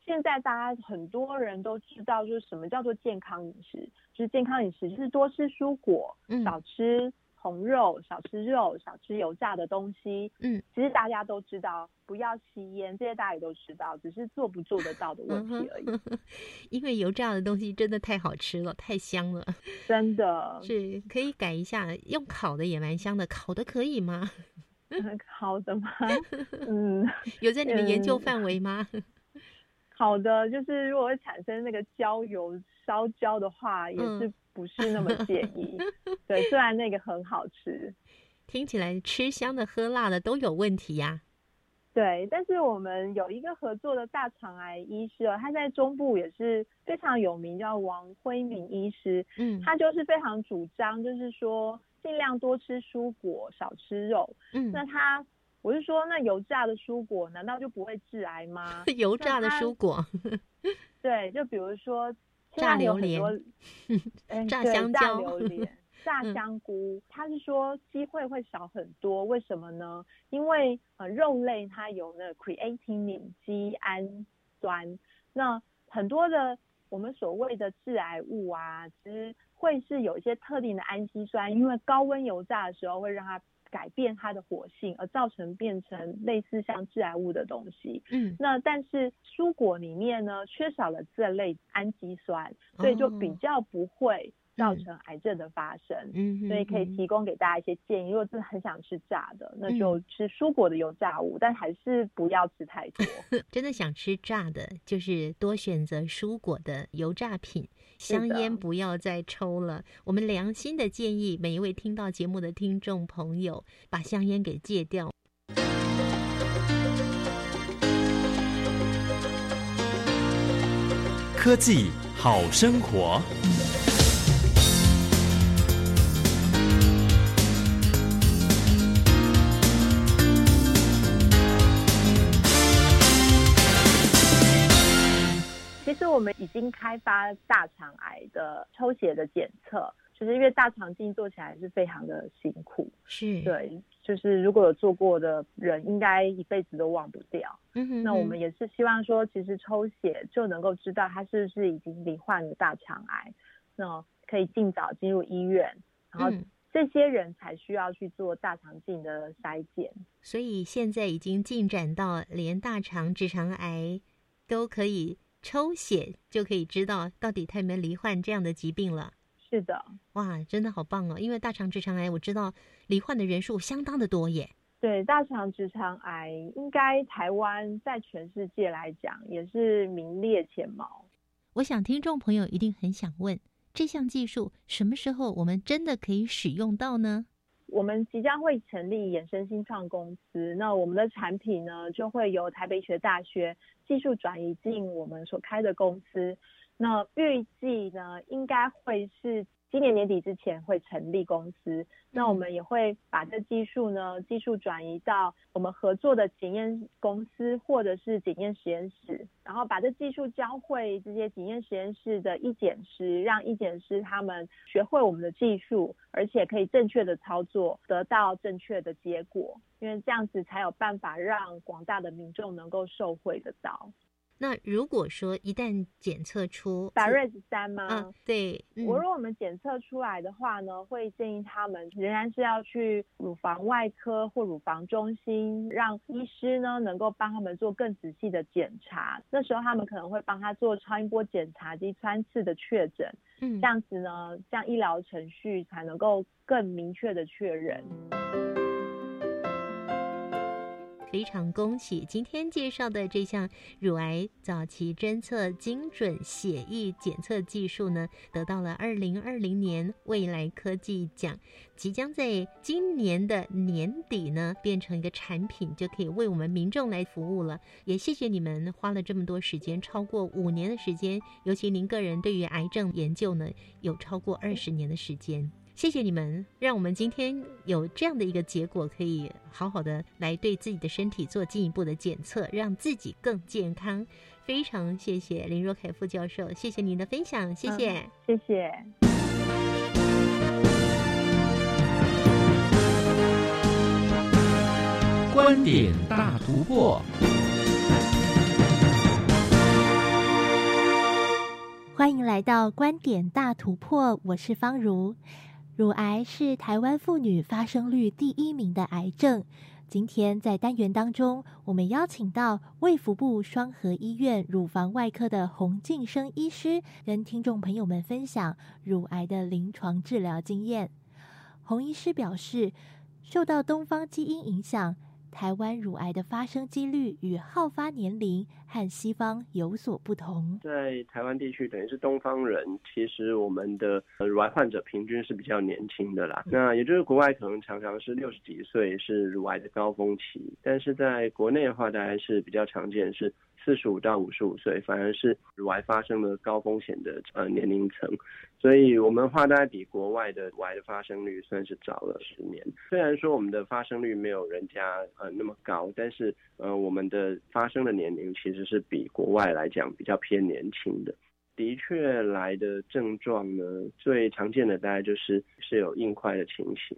现在大家很多人都知道，就是什么叫做健康饮食，就是健康饮食就是多吃蔬果，嗯少吃红肉，少吃肉，少吃油炸的东西。嗯，其实大家都知道，不要吸烟，这些大家也都知道，只是做不做得到的问题而已。嗯 (laughs) 因为油炸的东西真的太好吃了，太香了，真的 (laughs) 是可以改一下，用烤的也蛮香的，烤的可以吗？(laughs) 烤的吗？嗯，有在你们研究嗯范围吗？好的，就是如果会产生那个焦油烧焦的话，也是嗯不是那么建议。(laughs) 对，虽然那个很好吃，听起来吃香的喝辣的都有问题呀、对，但是我们有一个合作的大肠癌医师哦，他在中部也是非常有名，叫王辉明医师。嗯他就是非常主张，就是说尽量多吃蔬果，少吃肉。嗯那他，我是说，那油炸的蔬果难道就不会致癌吗？(laughs) 油炸的蔬果 (laughs) (laughs) 对，就比如说现炸榴很莲炸香蕉榴莲、炸嗯香菇，他是说机会会少很多，为什么呢？因为呃肉类它有那 creatinine 基氨酸，那很多的我们所谓的致癌物啊，其实会是有一些特定的氨基酸，因为高温油炸的时候会让它改变它的活性，而造成变成类似像致癌物的东西。嗯那但是蔬果里面呢，缺少了这类氨基酸，所以就比哦较不会造成癌症的发生。嗯所以可以提供给大家一些建议。如果真的很想吃炸的，那嗯就吃蔬果的油炸物，但还是不要吃太多。(laughs) 真的想吃炸的，就是多选择蔬果的油炸品，香烟不要再抽了。我们良心的建议，每一位听到节目的听众朋友，把香烟给戒掉。科技好生活。其实我们已经开发大肠癌的抽血的检测，就是因为大肠镜做起来是非常的辛苦，是，对，就是如果有做过的人，应该一辈子都忘不掉。嗯哼那我们也是希望说，其实抽血就能够知道他是不是已经罹患了大肠癌，那可以尽早进入医院，然后嗯这些人才需要去做大肠镜的筛检。所以现在已经进展到连大肠直肠癌都可以抽血就可以知道到底他有没有罹患这样的疾病了。是的，哇，真的好棒哦！因为大肠直肠癌，我知道罹患的人数相当的多耶。对，大肠直肠癌应该台湾在全世界来讲也是名列前茅。我想听众朋友一定很想问，这项技术什么时候我们真的可以使用到呢？我们即将会成立衍生新创公司，那我们的产品呢，就会由台北学大学技术转移进我们所开的公司。那预计呢，应该会是今年年底之前会成立公司。那我们也会把这技术呢，技术转移到我们合作的检验公司或者是检验实验室，然后把这技术教会这些检验实验室的医检师，让医检师他们学会我们的技术，而且可以正确的操作，得到正确的结果。因为这样子才有办法让广大的民众能够受惠得到。那如果说一旦检测出百瑞十三吗？啊，对，嗯我如果我们检测出来的话呢，会建议他们仍然是要去乳房外科或乳房中心，让医师呢能够帮他们做更仔细的检查。那时候他们可能会帮他做超音波检查及穿刺的确诊，嗯这样子呢，这样医疗程序才能够更明确的确认。非常恭喜今天介绍的这项乳癌早期侦测精准血液检测技术呢，得到了二零二零年未来科技奖，即将在今年的年底呢变成一个产品，就可以为我们民众来服务了。也谢谢你们花了这么多时间，超过五年的时间，尤其您个人对于癌症研究呢有超过二十年的时间。谢谢你们，让我们今天有这样的一个结果，可以好好的来对自己的身体做进一步的检测，让自己更健康。非常谢谢林若凯副教授，谢谢您的分享，谢谢，谢谢。观点大突破。欢迎来到观点大突破，我是方如。乳癌是台湾妇女发生率第一名的癌症。今天在单元当中，我们邀请到卫福部双和医院乳房外科的洪敬生医师，跟听众朋友们分享乳癌的临床治疗经验。洪医师表示，受到东方基因影响。台湾乳癌的发生几率与好发年龄和西方有所不同。在台湾地区，等于是东方人，其实我们的乳癌患者平均是比较年轻的啦。那也就是国外可能常常是六十几岁是乳癌的高峰期，但是在国内的话，大概是比较常见是。四十五到五十五岁，反而是乳癌发生的高风险的呃年龄层，所以我们话大概比国外的乳癌的发生率算是早了十年。虽然说我们的发生率没有人家呃那么高，但是呃我们的发生的年龄其实是比国外来讲比较偏年轻的。的确来的症状呢，最常见的大概就是是有硬块的情形。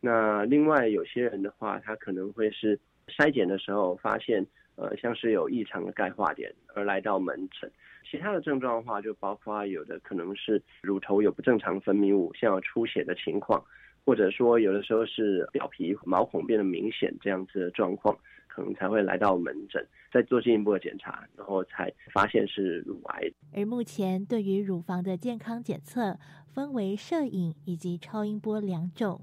那另外有些人的话，他可能会是筛检的时候发现。呃，像是有异常的钙化点而来到门诊，其他的症状的话，就包括有的可能是乳头有不正常分泌物，像有出血的情况，或者说有的时候是表皮毛孔变得明显这样子的状况，可能才会来到门诊，再做进一步的检查，然后才发现是乳癌。而目前对于乳房的健康检测，分为摄影以及超音波两种，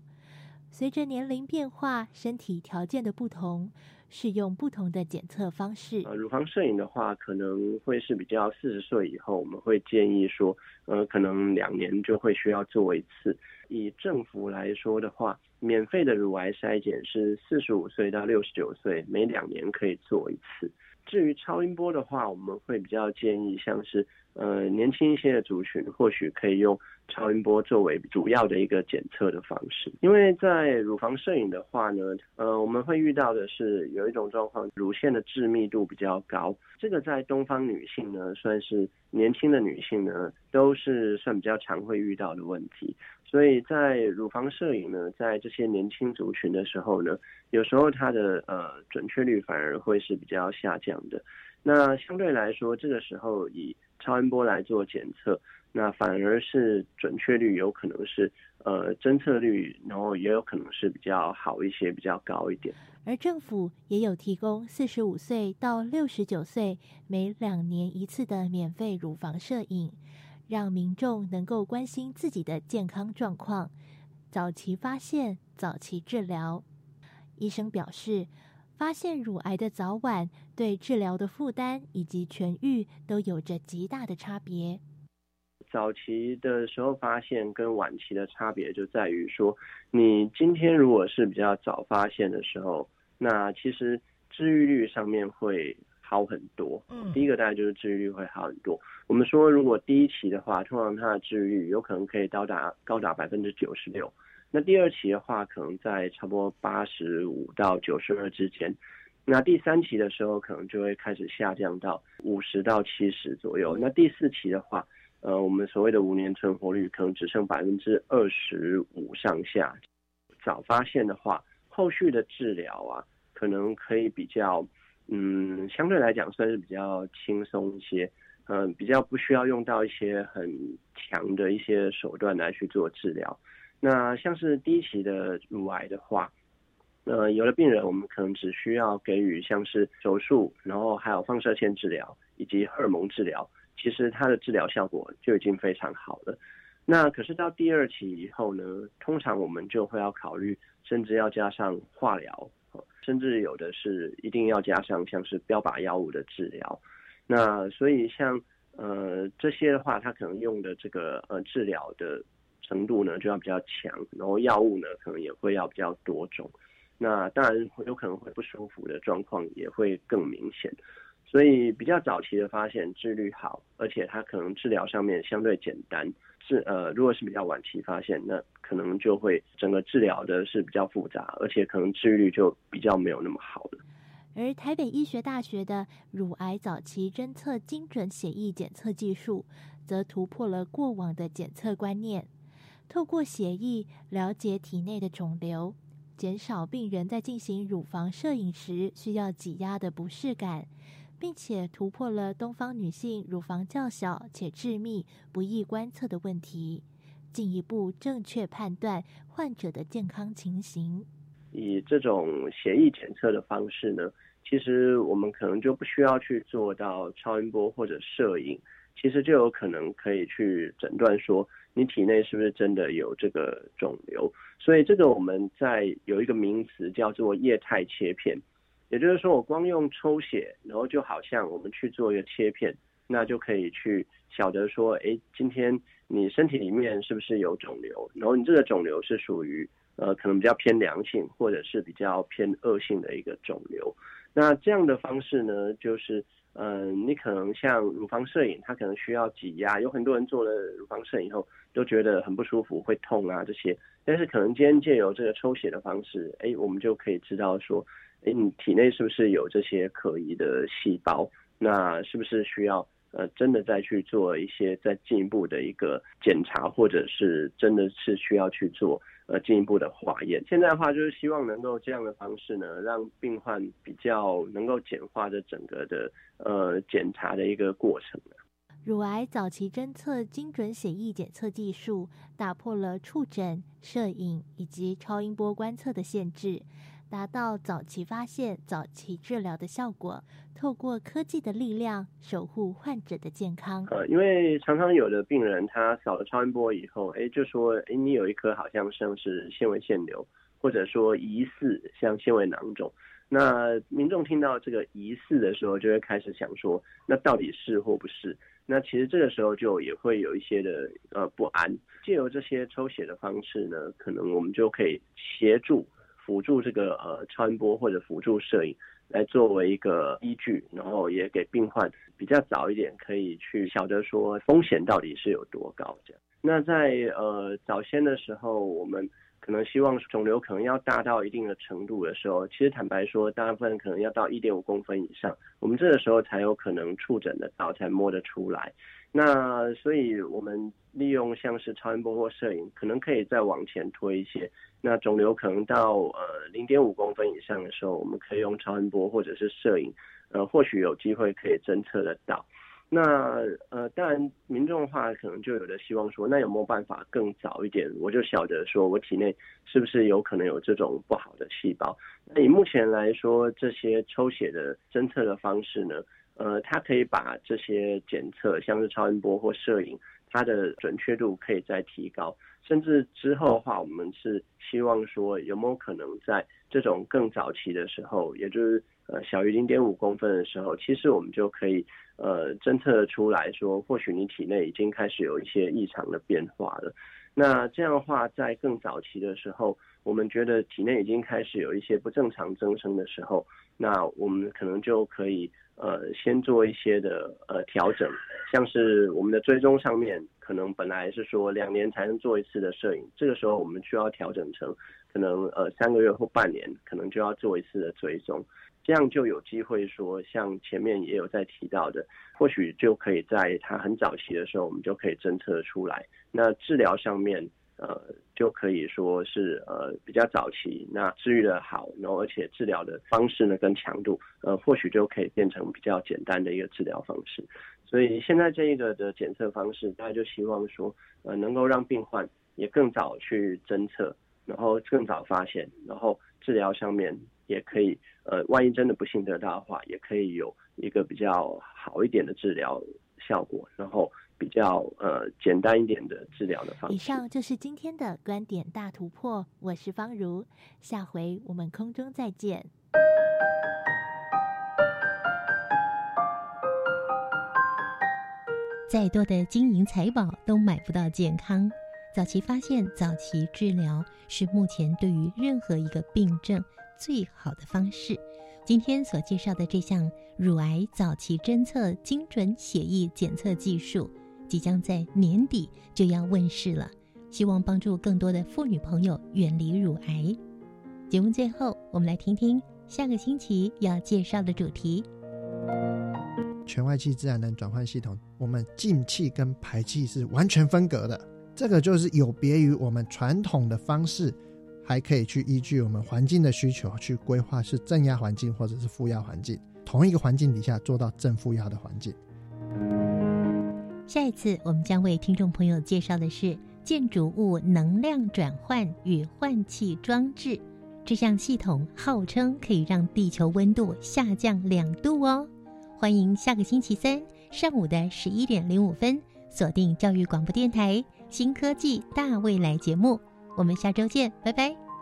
随着年龄变化、身体条件的不同。是用不同的检测方式。呃，乳房摄影的话，可能会是比较四十岁以后，我们会建议说，呃，可能两年就会需要做一次。以政府来说的话，免费的乳癌筛检是四十五岁到六十九岁，每两年可以做一次。至于超音波的话，我们会比较建议像是。呃，年轻一些的族群或许可以用超音波作为主要的一个检测的方式，因为在乳房摄影的话呢，呃，我们会遇到的是有一种状况，乳腺的致密度比较高，这个在东方女性呢，算是年轻的女性呢，都是算比较常会遇到的问题，所以在乳房摄影呢，在这些年轻族群的时候呢，有时候它的呃准确率反而会是比较下降的，那相对来说，这个时候以超音波来做检测，那反而是准确率有可能是呃侦测率，然后也有可能是比较好一些，比较高一点。而政府也有提供四十五岁到六十九岁每两年一次的免费乳房摄影，让民众能够关心自己的健康状况，早期发现，早期治疗。医生表示。发现乳癌的早晚，对治疗的负担以及痊愈都有着极大的差别。早期的时候发现跟晚期的差别就在于说，你今天如果是比较早发现的时候，那其实治愈率上面会好很多。嗯，第一个大概就是治愈率会好很多。我们说，如果第一期的话，通常它的治愈率有可能可以到达高达百分之九十六。那第二期的话，可能在差不多八十五到九十二之间。那第三期的时候，可能就会开始下降到五十到七十左右。那第四期的话，呃，我们所谓的五年存活率可能只剩百分之二十五上下。早发现的话，后续的治疗啊，可能可以比较，嗯，相对来讲算是比较轻松一些，嗯，比较不需要用到一些很强的一些手段来去做治疗。那像是第一期的乳癌的话，呃，有的病人我们可能只需要给予像是手术，然后还有放射线治疗以及荷尔蒙治疗，其实它的治疗效果就已经非常好了。那可是到第二期以后呢，通常我们就会要考虑，甚至要加上化疗，甚至有的是一定要加上像是标靶药物的治疗。那所以像呃这些的话，它可能用的这个呃治疗的。程度呢就要比较强，然后药物呢可能也会要比较多种，那当然有可能会不舒服的状况也会更明显，所以比较早期的发现治愈好，而且它可能治疗上面相对简单。是呃，如果是比较晚期发现，那可能就会整个治疗的是比较复杂，而且可能治愈率就比较没有那么好了。而台北医学大学的乳癌早期侦测精准血液检测技术，则突破了过往的检测观念，透过血液了解体内的肿瘤，减少病人在进行乳房摄影时需要挤压的不适感。并且突破了东方女性乳房较小且致密、不易观测的问题，进一步正确判断患者的健康情形。以这种协议检测的方式呢，其实我们可能就不需要去做到超音波或者摄影，其实就有可能可以去诊断说你体内是不是真的有这个肿瘤。所以这个我们在有一个名词叫做液态切片。也就是说，我光用抽血，然后就好像我们去做一个切片，那就可以去晓得说，哎，今天你身体里面是不是有肿瘤？然后你这个肿瘤是属于呃可能比较偏良性，或者是比较偏恶性的一个肿瘤。那这样的方式呢，就是嗯，你可能像乳房摄影，它可能需要挤压，有很多人做了乳房摄影以后都觉得很不舒服，会痛啊这些。但是可能今天借由这个抽血的方式，哎，我们就可以知道说。哎，你体内是不是有这些可疑的细胞？那是不是需要呃真的再去做一些再进一步的一个检查，或者是真的是需要去做呃进一步的化验？现在的话就是希望能够这样的方式呢，让病患比较能够简化这整个的呃检查的一个过程。乳癌早期侦测精准血液检测技术打破了触诊、摄影以及超音波观测的限制。达到早期发现、早期治疗的效果。透过科技的力量，守护患者的健康。呃，因为常常有的病人他扫了超音波以后，哎，就说，哎，你有一颗好像像是纤维腺瘤，或者说疑似像纤维囊肿。那民众听到这个疑似的时候，就会开始想说，那到底是或不是？那其实这个时候就也会有一些的呃不安。借由这些抽血的方式呢，可能我们就可以协助。辅助这个呃传播或者辅助摄影来作为一个依据，然后也给病患比较早一点可以去晓得说风险到底是有多高这样。那在呃早先的时候，我们可能希望肿瘤可能要大到一定的程度的时候，其实坦白说，大部分可能要到一点五公分以上，我们这个时候才有可能触诊的到，才摸得出来。那所以我们利用像是超音波或摄影，可能可以再往前推一些。那肿瘤可能到呃零点五公分以上的时候，我们可以用超音波或者是摄影，呃，或许有机会可以侦测得到。那呃，当然民众的话，可能就有的希望说，那有没有办法更早一点，我就晓得说我体内是不是有可能有这种不好的细胞？那以目前来说，这些抽血的侦测的方式呢，呃，它可以把这些检测，像是超音波或摄影，它的准确度可以再提高。甚至之后的话，我们是希望说，有没有可能在这种更早期的时候，也就是呃小于零点五公分的时候，其实我们就可以呃侦测出来说，或许你体内已经开始有一些异常的变化了。那这样的话，在更早期的时候，我们觉得体内已经开始有一些不正常增生的时候，那我们可能就可以。呃，先做一些的呃调整，像是我们的追踪上面，可能本来是说两年才能做一次的摄影，这个时候我们需要调整成可能呃三个月或半年，可能就要做一次的追踪，这样就有机会说，像前面也有在提到的，或许就可以在它很早期的时候，我们就可以侦测出来。那治疗上面。呃，就可以说是呃比较早期，那治愈的好，然后而且治疗的方式呢跟强度，呃或许就可以变成比较简单的一个治疗方式。所以现在这一个的检测方式，大家就希望说，呃能够让病患也更早去侦测，然后更早发现，然后治疗上面也可以，呃万一真的不幸得到的话，也可以有一个比较好一点的治疗效果，然后。比较呃简单一点的治疗的方式。以上就是今天的观点大突破，我是方如，下回我们空中再见。再多的金银财宝都买不到健康。早期发现、早期治疗是目前对于任何一个病症最好的方式。今天所介绍的这项乳癌早期侦测精准血液检测技术，即将在年底就要问世了，希望帮助更多的妇女朋友远离乳癌。节目最后，我们来听听下个星期要介绍的主题。全外气自然能转换系统，我们进气跟排气是完全分隔的，这个就是有别于我们传统的方式。还可以去依据我们环境的需求去规划是正压环境或者是负压环境，同一个环境底下做到正负压的环境。下一次我们将为听众朋友介绍的是建筑物能量转换与换气装置这项系统，号称可以让地球温度下降两度哦。欢迎下个星期三上午的十一点零五分锁定教育广播电台新科技大未来节目。我们下周见，拜拜。